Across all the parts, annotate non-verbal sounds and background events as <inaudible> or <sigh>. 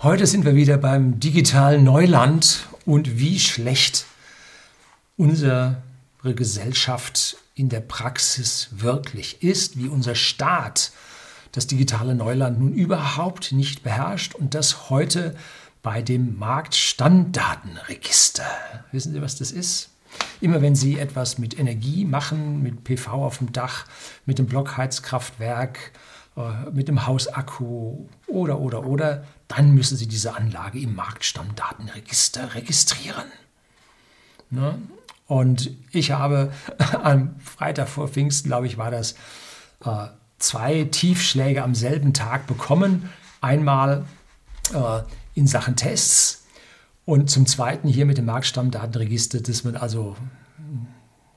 Heute sind wir wieder beim digitalen Neuland und wie schlecht unsere Gesellschaft in der Praxis wirklich ist, wie unser Staat das digitale Neuland nun überhaupt nicht beherrscht und das heute bei dem Marktstammdatenregister. Wissen Sie, was das ist? Immer wenn Sie etwas mit Energie machen, mit PV auf dem Dach, mit dem Blockheizkraftwerk, äh, mit dem Hausakku oder, oder, oder, dann müssen Sie diese Anlage im Marktstammdatenregister registrieren. Ne? Und ich habe <laughs> am Freitag vor Pfingsten, glaube ich, war das, äh, zwei Tiefschläge am selben Tag bekommen. Einmal äh, in Sachen Tests und zum Zweiten hier mit dem Marktstammdatenregister, dass man also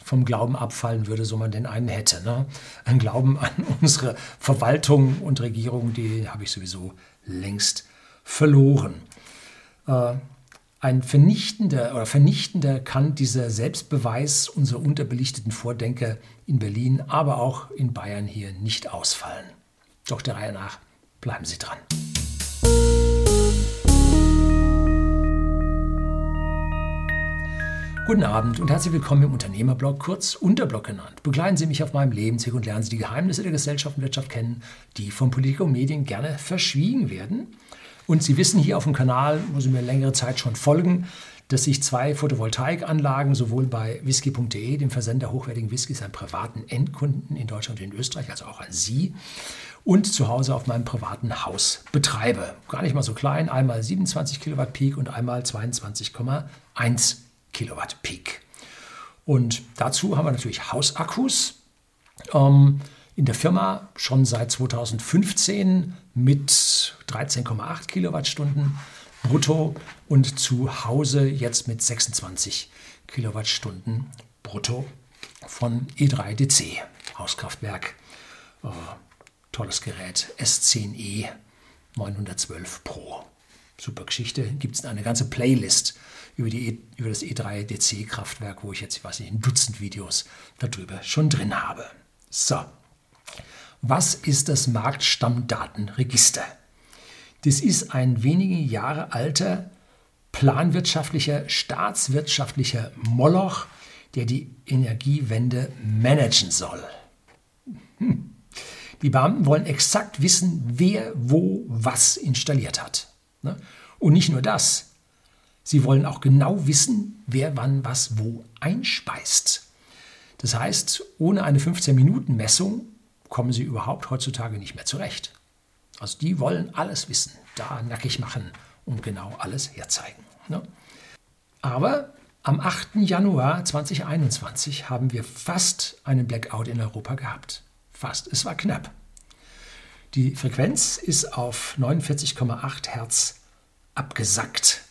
vom Glauben abfallen würde, so man denn einen hätte. Ne? Ein Glauben an unsere Verwaltung und Regierung, die habe ich sowieso längst verloren. Äh, ein vernichtender oder vernichtender kann dieser Selbstbeweis unserer unterbelichteten Vordenker in Berlin, aber auch in Bayern hier nicht ausfallen. Doch der Reihe nach bleiben Sie dran. Guten Abend und herzlich willkommen im Unternehmerblog, kurz Unterblog genannt. Begleiten Sie mich auf meinem Lebensweg und lernen Sie die Geheimnisse der Gesellschaft und Wirtschaft kennen, die von Politik und Medien gerne verschwiegen werden. Und Sie wissen hier auf dem Kanal, wo Sie mir längere Zeit schon folgen, dass ich zwei Photovoltaikanlagen sowohl bei whisky.de, dem Versender hochwertigen Whiskys an privaten Endkunden in Deutschland und in Österreich, also auch an Sie, und zu Hause auf meinem privaten Haus betreibe. Gar nicht mal so klein, einmal 27 Kilowatt Peak und einmal 22,1 Kilowatt Peak. Und dazu haben wir natürlich Hausakkus. Ähm, in der Firma schon seit 2015 mit 13,8 Kilowattstunden brutto und zu Hause jetzt mit 26 Kilowattstunden brutto von E3DC Hauskraftwerk. Äh, tolles Gerät, S10e 912 Pro. Super Geschichte. Gibt es eine ganze Playlist über, die, e, über das E3DC-Kraftwerk, wo ich jetzt, ich weiß nicht, ein Dutzend Videos darüber schon drin habe. So, was ist das Marktstammdatenregister? Das ist ein wenige Jahre alter planwirtschaftlicher, staatswirtschaftlicher Moloch, der die Energiewende managen soll. Hm. Die Beamten wollen exakt wissen, wer wo was installiert hat. Ne? Und nicht nur das, sie wollen auch genau wissen, wer wann was wo einspeist. Das heißt, ohne eine 15-Minuten-Messung kommen sie überhaupt heutzutage nicht mehr zurecht. Also die wollen alles wissen, da nackig machen und genau alles herzeigen. Ne? Aber am 8. Januar 2021 haben wir fast einen Blackout in Europa gehabt. Fast, es war knapp. Die Frequenz ist auf 49,8 Hertz abgesackt.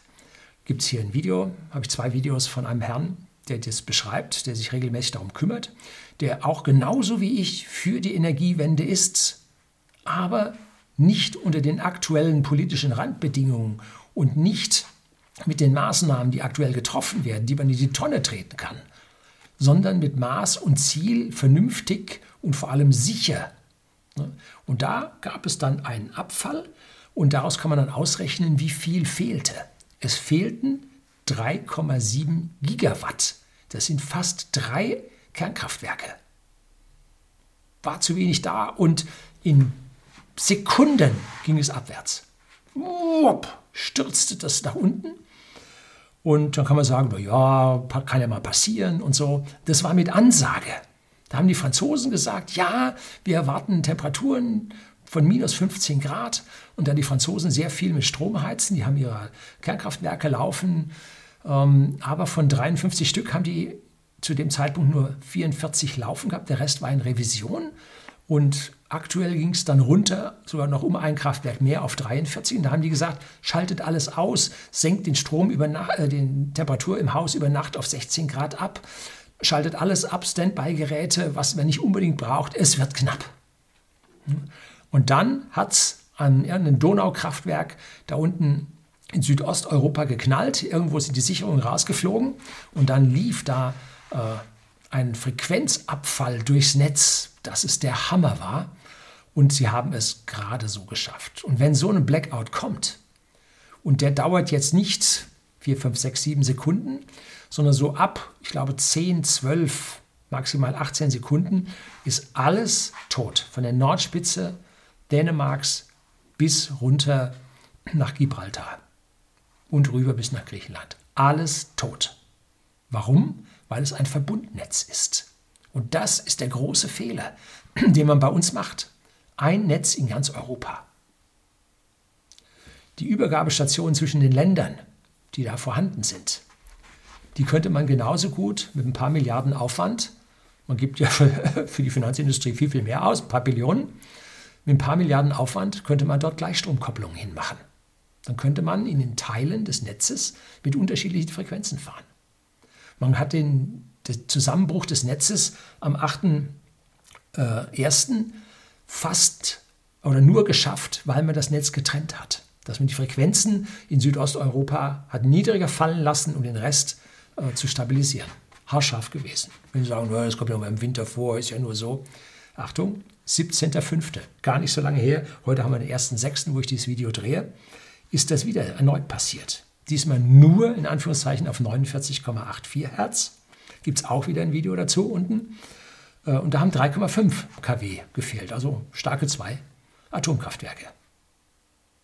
Gibt es hier ein Video, habe ich zwei Videos von einem Herrn, der das beschreibt, der sich regelmäßig darum kümmert, der auch genauso wie ich für die Energiewende ist, aber nicht unter den aktuellen politischen Randbedingungen und nicht mit den Maßnahmen, die aktuell getroffen werden, die man in die Tonne treten kann, sondern mit Maß und Ziel vernünftig und vor allem sicher Ne? Und da gab es dann einen Abfall und daraus kann man dann ausrechnen, wie viel fehlte. Es fehlten 3,7 Gigawatt. Das sind fast drei Kernkraftwerke. War zu wenig da und in Sekunden ging es abwärts. Wupp, stürzte das nach unten. Und dann kann man sagen, ja, kann ja mal passieren und so. Das war mit Ansage. Da haben die Franzosen gesagt, ja, wir erwarten Temperaturen von minus 15 Grad. Und da die Franzosen sehr viel mit Strom heizen, die haben ihre Kernkraftwerke laufen, ähm, aber von 53 Stück haben die zu dem Zeitpunkt nur 44 laufen gehabt. Der Rest war in Revision. Und aktuell ging es dann runter, sogar noch um ein Kraftwerk mehr auf 43. Und da haben die gesagt, schaltet alles aus, senkt den Strom über Nacht, äh, den Temperatur im Haus über Nacht auf 16 Grad ab schaltet alles ab, Standby-Geräte, was man nicht unbedingt braucht. Es wird knapp. Und dann hat es an irgendeinem Donaukraftwerk da unten in Südosteuropa geknallt. Irgendwo sind die Sicherungen rausgeflogen und dann lief da äh, ein Frequenzabfall durchs Netz, dass es der Hammer war. Und sie haben es gerade so geschafft. Und wenn so ein Blackout kommt Und der dauert jetzt nicht 4, 5, 6, 7 Sekunden, sondern so ab, ich glaube, 10, 12, maximal 18 Sekunden ist alles tot. Von der Nordspitze Dänemarks bis runter nach Gibraltar und rüber bis nach Griechenland. Alles tot. Warum? Weil es ein Verbundnetz ist. Und das ist der große Fehler, <clears throat> den man bei uns macht. Ein Netz in ganz Europa. Die Übergabestationen zwischen den Ländern, die da vorhanden sind, die könnte man genauso gut mit ein paar Milliarden Aufwand, man gibt ja <laughs> für, die Finanzindustrie viel, viel mehr aus, ein paar Billionen, mit ein paar Milliarden Aufwand könnte man dort Gleichstromkopplungen hinmachen. Dann könnte man in den Teilen des Netzes mit unterschiedlichen Frequenzen fahren. Man hat den, den Zusammenbruch des Netzes am 8.1. Äh, fast oder nur geschafft, weil man das Netz getrennt hat. Dass man die Frequenzen in Südosteuropa hat niedriger fallen lassen, um den Rest äh, zu stabilisieren. Haarscharf gewesen. Wenn Sie sagen, das kommt ja mal im Winter vor, ist ja nur so. Achtung, 17.05. Gar nicht so lange her. Heute haben wir den 1.06., wo ich dieses Video drehe. Ist das wieder erneut passiert. Diesmal nur in Anführungszeichen auf 49,84 Hertz. Gibt es auch wieder ein Video dazu unten. Äh, und da haben 3,5 kW gefehlt, also starke zwei Atomkraftwerke.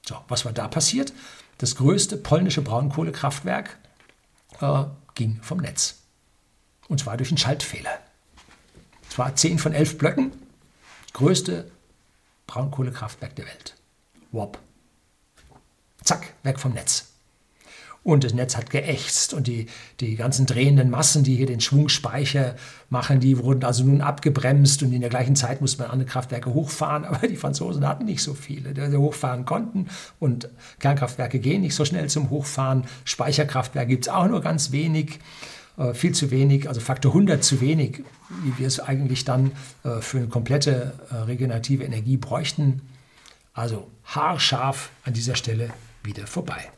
So, was war da passiert? Das größte polnische Braunkohlekraftwerk äh, ging vom Netz. Und zwar durch einen Schaltfehler. Es war 10 von 11 Blöcken, größte Braunkohlekraftwerk der Welt. Wop. Zack, weg vom Netz. Und das Netz hat geächzt und die, die ganzen drehenden Massen, die hier den Schwungspeicher machen, die wurden also nun abgebremst und in der gleichen Zeit musste man andere Kraftwerke hochfahren, <laughs> aber die Franzosen hatten nicht so viele, die hochfahren konnten und Kernkraftwerke gehen nicht so schnell zum Hochfahren, Speicherkraftwerke gibt es auch nur ganz wenig, äh, viel zu wenig, also Faktor 100 zu wenig, wie wir es eigentlich dann äh, für eine komplette äh, regenerative Energie bräuchten. Also haarscharf an dieser Stelle wieder vorbei.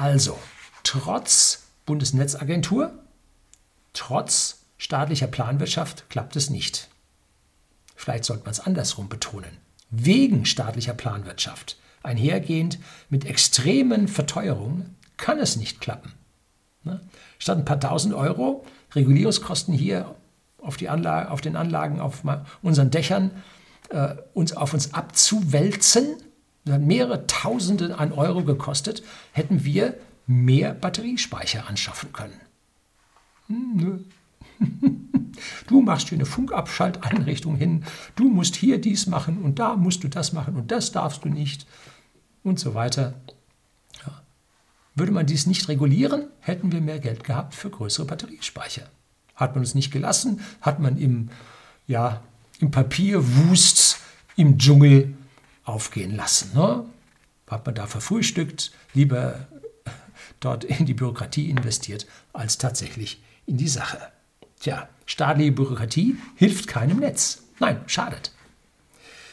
Also, trotz Bundesnetzagentur, trotz staatlicher Planwirtschaft klappt es nicht. Vielleicht sollte man es andersrum betonen. Wegen staatlicher Planwirtschaft, einhergehend mit extremen Verteuerungen, kann es nicht klappen. Ne? Statt ein paar tausend Euro Regulierungskosten hier auf, die Anlage, auf den Anlagen, auf unseren Dächern, äh, uns auf uns abzuwälzen, mehrere Tausende an Euro gekostet, hätten wir mehr Batteriespeicher anschaffen können. Hm, nö. <laughs> Du machst hier eine Funkabschalteinrichtung hin, du musst hier dies machen und da musst du das machen und das darfst du nicht und so weiter. Ja. Würde man dies nicht regulieren, hätten wir mehr Geld gehabt für größere Batteriespeicher. Hat man uns nicht gelassen, hat man im, ja, im Papierwust, im Dschungel aufgehen lassen. Ne? Hat man da verfrühstückt, lieber <laughs> dort in die Bürokratie investiert, als tatsächlich in die Sache. Tja, staatliche Bürokratie hilft keinem Netz. Nein, schadet.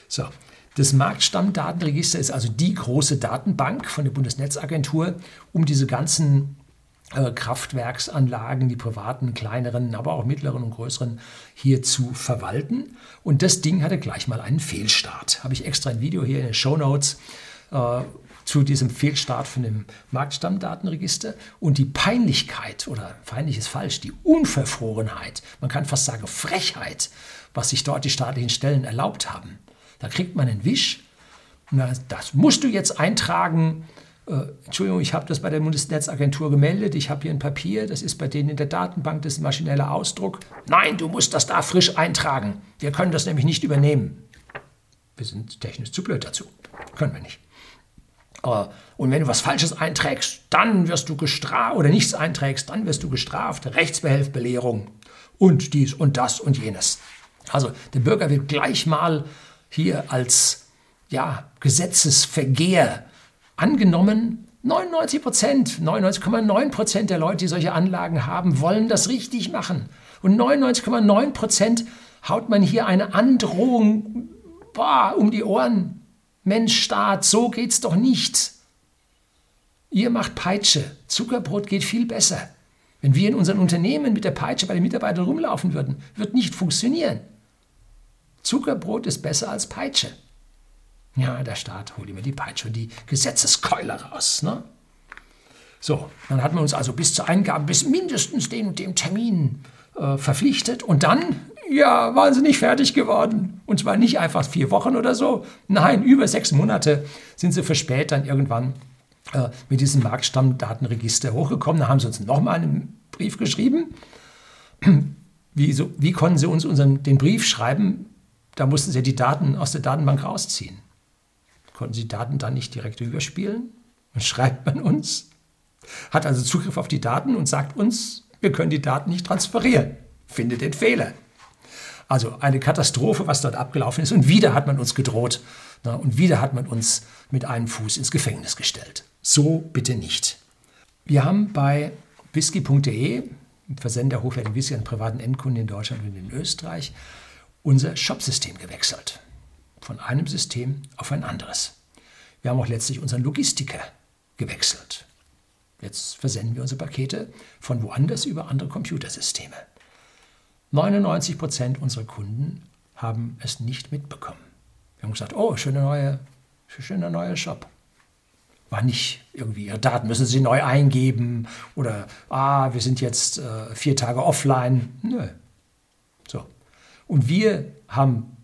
So, das Marktstammdatenregister ist also die große Datenbank von der Bundesnetzagentur, um diese ganzen Kraftwerksanlagen, die privaten, kleineren, aber auch mittleren und größeren, hier zu verwalten. Und das Ding hatte gleich mal einen Fehlstart. Habe ich extra ein Video hier in den Show Notes äh, zu diesem Fehlstart von dem Marktstammdatenregister. Und die Peinlichkeit, oder peinlich ist falsch, die Unverfrorenheit, man kann fast sagen Frechheit, was sich dort die staatlichen Stellen erlaubt haben. Da kriegt man einen Wisch. Und das musst du jetzt eintragen äh, Entschuldigung, ich habe das bei der Bundesnetzagentur gemeldet, ich habe hier ein Papier, das ist bei denen in der Datenbank, das ist ein maschineller Ausdruck. Nein, du musst das da frisch eintragen. Wir können das nämlich nicht übernehmen. Wir sind technisch zu blöd dazu. Können wir nicht. Und wenn du was Falsches einträgst, dann wirst du gestraft, oder nichts einträgst, dann wirst du gestraft. Rechtsbehelfbelehrung und dies und das und jenes. Also der Bürger wird gleich mal hier als ja, Gesetzesvergeher angenommen, 99 Prozent, 99,9 Prozent der Leute, die solche Anlagen haben, wollen das richtig machen. Und 99,9 Prozent haut man hier eine Androhung boah, um die Ohren. Mensch, Staat, so geht's doch nicht. Ihr macht Peitsche. Zuckerbrot geht viel besser. Wenn wir in unseren Unternehmen mit der Peitsche bei den Mitarbeitern rumlaufen würden, wird nicht funktionieren. Zuckerbrot ist besser als Peitsche. Ja, der Staat holt immer die Peitsche und die Gesetzeskeule raus. Ne? So, dann hat man uns also bis zur Eingabe bis mindestens und dem Termin äh, verpflichtet und dann, ja, waren sie nicht fertig geworden. Und zwar nicht einfach vier Wochen oder so, nein, über sechs Monate sind sie verspätet dann irgendwann äh, mit diesem Marktstammdatenregister hochgekommen. Da haben sie uns nochmal einen Brief geschrieben. <clears throat> Wie, so, wie konnten sie uns unseren, den Brief schreiben? Da mussten sie die Daten aus der Datenbank rausziehen. Konnten sie Daten dann nicht direkt überspielen? Dann schreibt man uns, hat also Zugriff auf die Daten und sagt uns, wir können die Daten nicht transferieren. Finde den Fehler. Also eine Katastrophe, was dort abgelaufen ist. Und wieder hat man uns gedroht. Na, und wieder hat man uns mit einem Fuß ins Gefängnis gestellt. So bitte nicht. Wir haben bei whisky.de, Versender hochwertigen Whisky an privaten Endkunden in Deutschland und in Österreich, unser Shopsystem gewechselt. Von einem System auf ein anderes. Wir haben auch letztlich unseren Logistiker gewechselt. Jetzt versenden wir unsere Pakete von woanders über andere Computersysteme. 99 Prozent unserer Kunden haben es nicht mitbekommen. Wir haben gesagt, oh, schöner neuer, schöner neuer Shop war nicht irgendwie, Ihre Daten müssen Sie neu eingeben oder, ah, wir sind jetzt äh, vier Tage offline. Nö. So. Und wir haben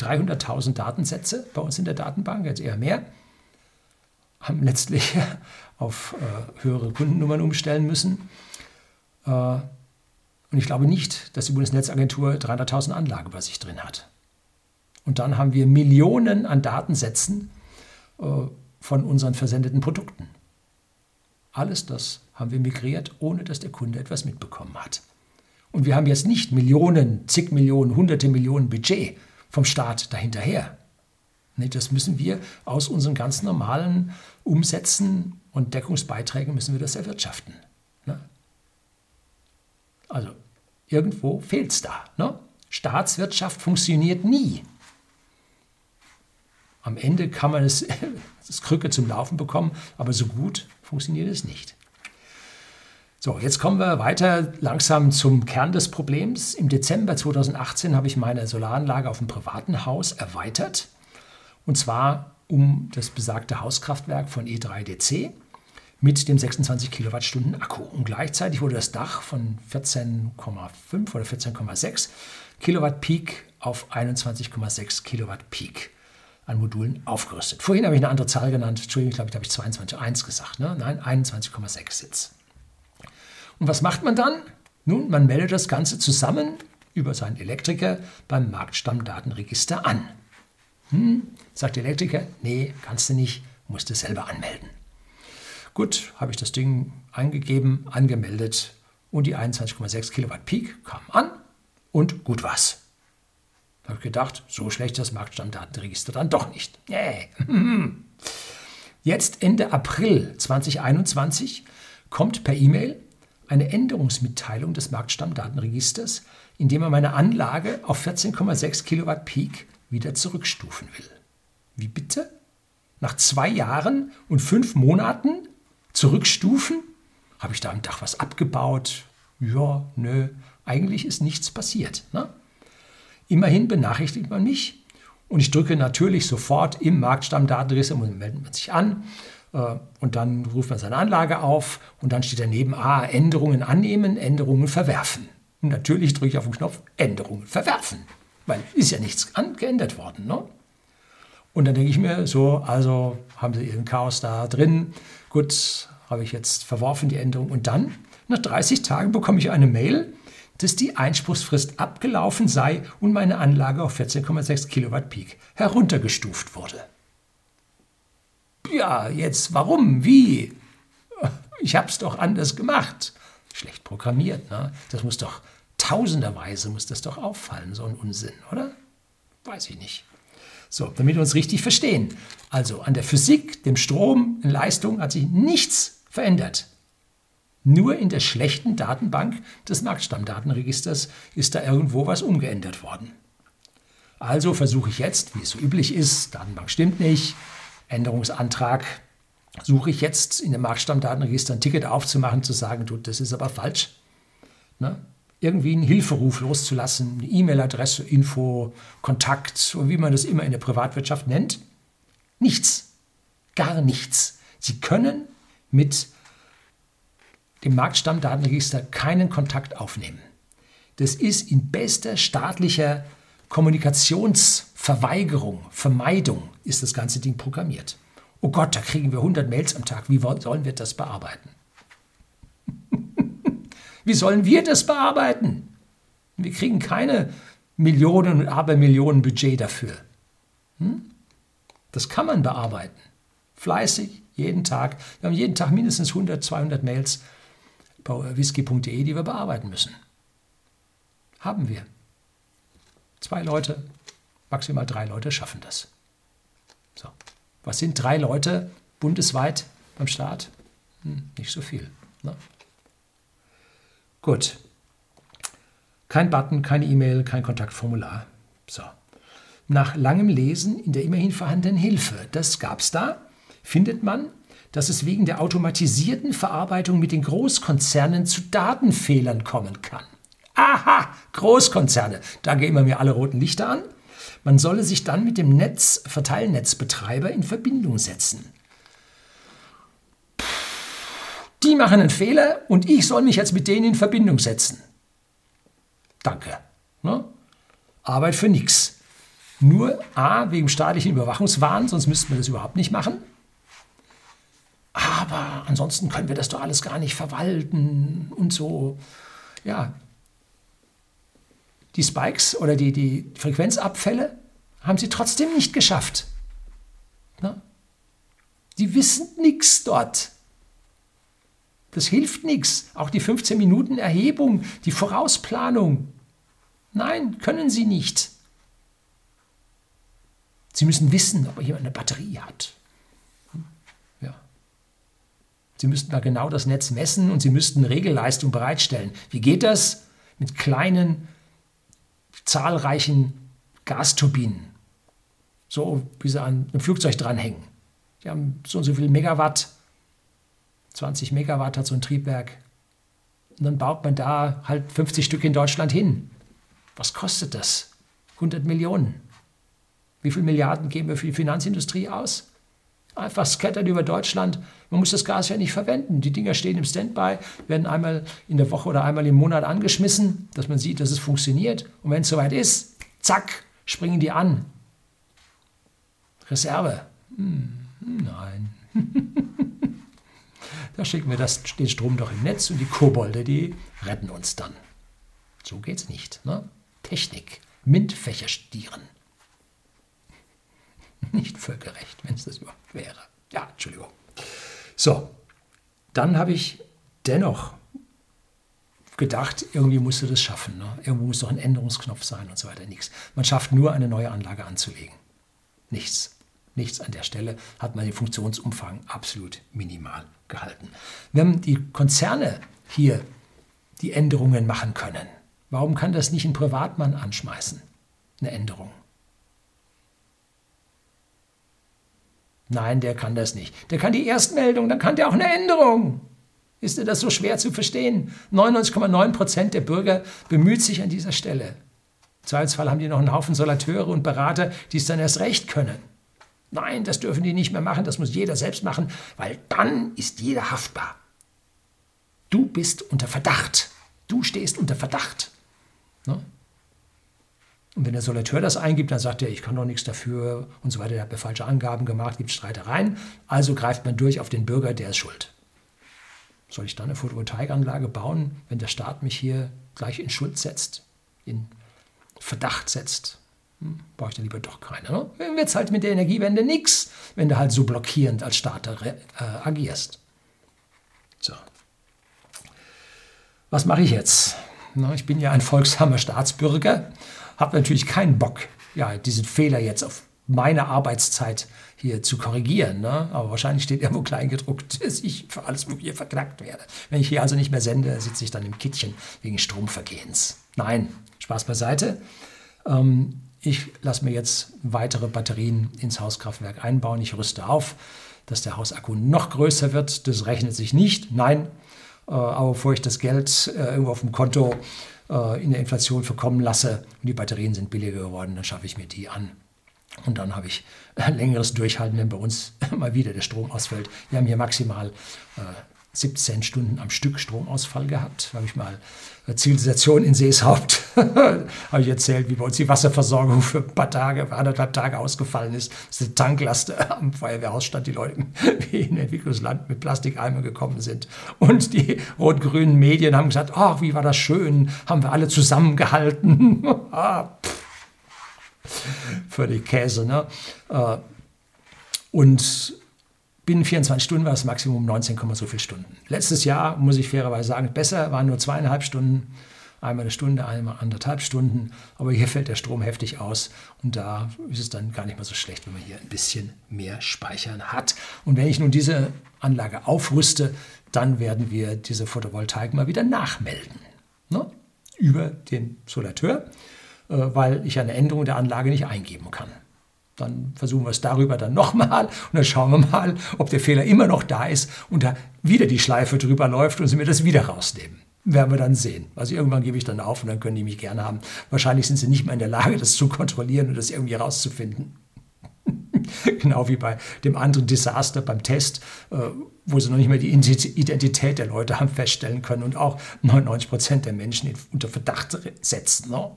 300.000 Datensätze bei uns in der Datenbank, jetzt eher mehr, haben letztlich <laughs> auf äh, höhere Kundennummern umstellen müssen. Äh, und ich glaube nicht, dass die Bundesnetzagentur 300.000 Anlagen bei sich drin hat. Und dann haben wir Millionen an Datensätzen, äh, von unseren versendeten Produkten. Alles das haben wir migriert, ohne dass der Kunde etwas mitbekommen hat. Und wir haben jetzt nicht Millionen, zig Millionen, hunderte Millionen Budget vom Staat dahinterher. Das müssen wir aus unseren ganz normalen Umsätzen und Deckungsbeiträgen müssen wir das erwirtschaften. Ne? Also irgendwo fehlt es da. Ne? Staatswirtschaft funktioniert nie. Am Ende kann man es, <laughs> das Krücke zum Laufen bekommen, aber so gut funktioniert es nicht. So, jetzt kommen wir weiter langsam zum Kern des Problems. Im Dezember 2018 habe ich meine Solaranlage auf dem privaten Haus erweitert. Und zwar um das besagte Hauskraftwerk von E3DC mit dem 26 Kilowattstunden Akku. Und gleichzeitig wurde das Dach von 14,5 oder 14,6 Kilowatt Peak auf 21,6 Kilowatt Peak an Modulen aufgerüstet. Vorhin habe ich eine andere Zahl genannt. Entschuldigung, ich glaube, da habe ich 22,1 gesagt. Ne? Nein, 21,6 jetzt. Und was macht man dann? Nun, man meldet das Ganze zusammen über seinen Elektriker beim Marktstammdatenregister an. Hm, sagt der Elektriker, nee, kannst du nicht, musst du selber anmelden. Gut, habe ich das Ding eingegeben, angemeldet und die 21,6 Kilowatt Peak kam an und gut war's. Da habe ich gedacht, so schlecht das Marktstammdatenregister dann doch nicht. Nee. <laughs> Jetzt Ende April 2021 kommt per E-Mail eine Änderungsmitteilung des Marktstammdatenregisters, in dem er meine Anlage auf 14,6 Kilowatt Peak wieder zurückstufen will. Wie bitte? Nach zwei Jahren und fünf Monaten zurückstufen? Habe ich da am Dach was abgebaut? Ja, nö, eigentlich ist nichts passiert. Ne? Immerhin benachrichtigt man mich und ich drücke natürlich sofort im Marktstammdatenregister, meldet man sich an und dann ruft man seine Anlage auf und dann steht daneben, ah, Änderungen annehmen, Änderungen verwerfen. Und natürlich drücke ich auf den Knopf Änderungen verwerfen, weil ist ja nichts geändert worden. Ne? Und dann denke ich mir so, also haben Sie Ihren Chaos da drin, gut, habe ich jetzt verworfen die Änderung und dann, nach 30 Tagen bekomme ich eine Mail, dass die Einspruchsfrist abgelaufen sei und meine Anlage auf 14,6 Kilowatt Peak heruntergestuft wurde. Ja, jetzt warum? Wie? Ich habe es doch anders gemacht. Schlecht programmiert, ne? Das muss doch tausenderweise muss das doch auffallen, so ein Unsinn, oder? Weiß ich nicht. So, damit wir uns richtig verstehen. Also an der Physik, dem Strom, in Leistung hat sich nichts verändert. Nur in der schlechten Datenbank des Marktstammdatenregisters ist da irgendwo was umgeändert worden. Also versuche ich jetzt, wie es so üblich ist, Datenbank stimmt nicht, Änderungsantrag, suche ich jetzt in dem Marktstammdatenregister ein Ticket aufzumachen, zu sagen, du, das ist aber falsch. Ne? Irgendwie einen Hilferuf loszulassen, eine E-Mail-Adresse, Info, Kontakt, oder wie man das immer in der Privatwirtschaft nennt. Nichts. Gar nichts. Sie können mit dem Marktstammdatenregister keinen Kontakt aufnehmen. Das ist in bester staatlicher Kommunikationsverweigerung, Vermeidung ist das ganze Ding programmiert. Oh Gott, da kriegen wir 100 Mails am Tag. Wie sollen wir das bearbeiten? <laughs> Wie sollen wir das bearbeiten? Wir kriegen keine Millionen und Abermillionen Budget dafür. Hm? Das kann man bearbeiten. Fleißig, jeden Tag. Wir haben jeden Tag mindestens 100, 200 Mails bei whisky.de, die wir bearbeiten müssen. Haben wir. Zwei Leute, maximal drei Leute schaffen das. So. Was sind drei Leute bundesweit beim Staat? Hm, nicht so viel. Ne? Gut. Kein Button, keine E-Mail, kein Kontaktformular. So. Nach langem Lesen in der immerhin vorhandenen Hilfe, das gab es da, findet man, dass es wegen der automatisierten Verarbeitung mit den Großkonzernen zu Datenfehlern kommen kann. Aha, Großkonzerne, da gehen mir alle roten Lichter an. Man solle sich dann mit dem Netz, Verteilnetzbetreiber in Verbindung setzen. Die machen einen Fehler und ich soll mich jetzt mit denen in Verbindung setzen. Danke. Ne? Arbeit für nichts. Nur A, wegen staatlichen Überwachungswahn, sonst müssten wir das überhaupt nicht machen. Aber ansonsten können wir das doch alles gar nicht verwalten und so. Ja, die Spikes oder die, die Frequenzabfälle haben sie trotzdem nicht geschafft. Na? Die wissen nichts dort. Das hilft nichts. Auch die 15 Minuten Erhebung, die Vorausplanung. Nein, können sie nicht. Sie müssen wissen, ob jemand eine Batterie hat. Ja. Sie müssten da genau das Netz messen und Sie müssten Regelleistung bereitstellen. Wie geht das? Mit kleinen zahlreichen Gasturbinen, so wie sie an einem Flugzeug dranhängen. Die haben so und so viel Megawatt, 20 Megawatt hat so ein Triebwerk. Und dann baut man da halt 50 Stück in Deutschland hin. Was kostet das? 100 Millionen. Wie viele Milliarden geben wir für die Finanzindustrie aus? Einfach scattert über Deutschland. Man muss das Gas ja nicht verwenden. Die Dinger stehen im Standby, werden einmal in der Woche oder einmal im Monat angeschmissen, dass man sieht, dass es funktioniert. Und wenn es soweit ist, zack, springen die an. Reserve. Hm, nein. <laughs> da schicken wir das, den Strom doch im Netz und die Kobolde, die retten uns dann. So geht's nicht. Ne? Technik. MINT-Fächer stieren nicht völkerrecht, wenn es das überhaupt wäre. Ja, Entschuldigung. So, dann habe ich dennoch gedacht, irgendwie musst du das schaffen. Ne? Irgendwo muss doch ein Änderungsknopf sein und so weiter. Nichts. Man schafft nur, eine neue Anlage anzulegen. Nichts. Nichts an der Stelle hat man den Funktionsumfang absolut minimal gehalten. Wenn die Konzerne hier die Änderungen machen können, warum kann das nicht ein Privatmann anschmeißen? Eine Änderung. Nein, der kann das nicht. Der kann die Erstmeldung, dann kann der auch eine Änderung. Ist dir das so schwer zu verstehen? 99,9 Prozent der Bürger bemüht sich an dieser Stelle. Im Zweifelsfall haben die noch einen Haufen Solateure und Berater, die es dann erst recht können. Nein, das dürfen die nicht mehr machen, das muss jeder selbst machen, weil dann ist jeder haftbar. Du bist unter Verdacht. Du stehst unter Verdacht. Ne? Und wenn der Solateur das eingibt, dann sagt er, ich kann doch nichts dafür und so weiter, der hat mir falsche Angaben gemacht, gibt Streitereien. Also greift man durch auf den Bürger, der ist schuld. Soll ich dann eine Photovoltaikanlage bauen, wenn der Staat mich hier gleich in Schuld setzt, in Verdacht setzt? Hm, brauche ich dann lieber doch keine. Ne? Dann wird es halt mit der Energiewende nichts, wenn du halt so blockierend als Staat äh, agierst. So. Was mache ich jetzt? Na, ich bin ja ein folgsamer Staatsbürger habe natürlich keinen Bock, ja, diesen Fehler jetzt auf meine Arbeitszeit hier zu korrigieren. Ne? Aber wahrscheinlich steht irgendwo kleingedruckt, <laughs> dass ich für alles Mögliche verknackt werde. Wenn ich hier also nicht mehr sende, sitze ich dann im Kittchen wegen Stromvergehens. Nein, Spaß beiseite. Ähm, ich lasse mir jetzt weitere Batterien ins Hauskraftwerk einbauen. Ich rüste auf, dass der Hausakku noch größer wird. Das rechnet sich nicht. Nein, äh, aber bevor ich das Geld äh, irgendwo auf dem Konto äh, in der Inflation verkommen lasse und die Batterien sind billiger geworden, dann schaffe ich mir die an. Und dann habe ich <laughs> längeres Durchhalten, wenn bei uns <laughs> mal wieder der Strom ausfällt. Wir haben hier maximal 17 Stunden am Stück Stromausfall gehabt. Da habe ich mal Zivilisation in Seeshaupt, <laughs> habe ich erzählt, wie bei uns die Wasserversorgung für ein paar Tage, für anderthalb Tage ausgefallen ist. Dass die Tanklast <laughs> am Feuerwehrhaus stand, die Leute <laughs> wie in Entwicklungsland mit Plastikeimer gekommen sind. Und die rot-grünen Medien haben gesagt, ach, wie war das schön, haben wir alle zusammengehalten. Ah, Völlig Käse, ne? Äh, und Binnen 24 Stunden war das Maximum 19, so viele Stunden. Letztes Jahr, muss ich fairerweise sagen, besser, waren nur zweieinhalb Stunden, einmal eine Stunde, einmal anderthalb Stunden. Aber hier fällt der Strom heftig aus und da ist es dann gar nicht mal so schlecht, wenn man hier ein bisschen mehr Speichern hat. Und wenn ich nun diese Anlage aufrüste, dann werden wir diese Photovoltaik mal wieder nachmelden. Ne? Über den Solateur, äh, weil ich eine Änderung der Anlage nicht eingeben kann. Dann versuchen wir es darüber dann nochmal <laughs> und dann schauen wir mal, ob der Fehler immer noch da ist und da wieder die Schleife drüber läuft und sie mir das wieder rausnehmen. Werden wir dann sehen. Also irgendwann gebe ich dann auf und dann können die mich gerne haben. Wahrscheinlich sind sie nicht mehr in der Lage, das zu kontrollieren und das irgendwie rauszufinden. <laughs> genau wie bei dem anderen Desaster beim Test, äh, wo sie noch nicht mehr die Identität der Leute haben feststellen können und auch 99 Prozent der Menschen unter Verdacht setzen. Ne?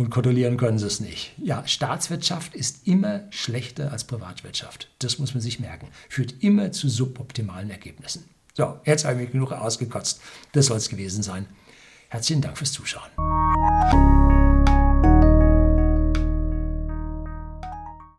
Und kontrollieren können sie es nicht. Ja, Staatswirtschaft ist immer schlechter als Privatwirtschaft. Das muss man sich merken. Führt immer zu suboptimalen Ergebnissen. So, jetzt habe ich genug ausgekotzt. Das soll es gewesen sein. Herzlichen Dank fürs Zuschauen.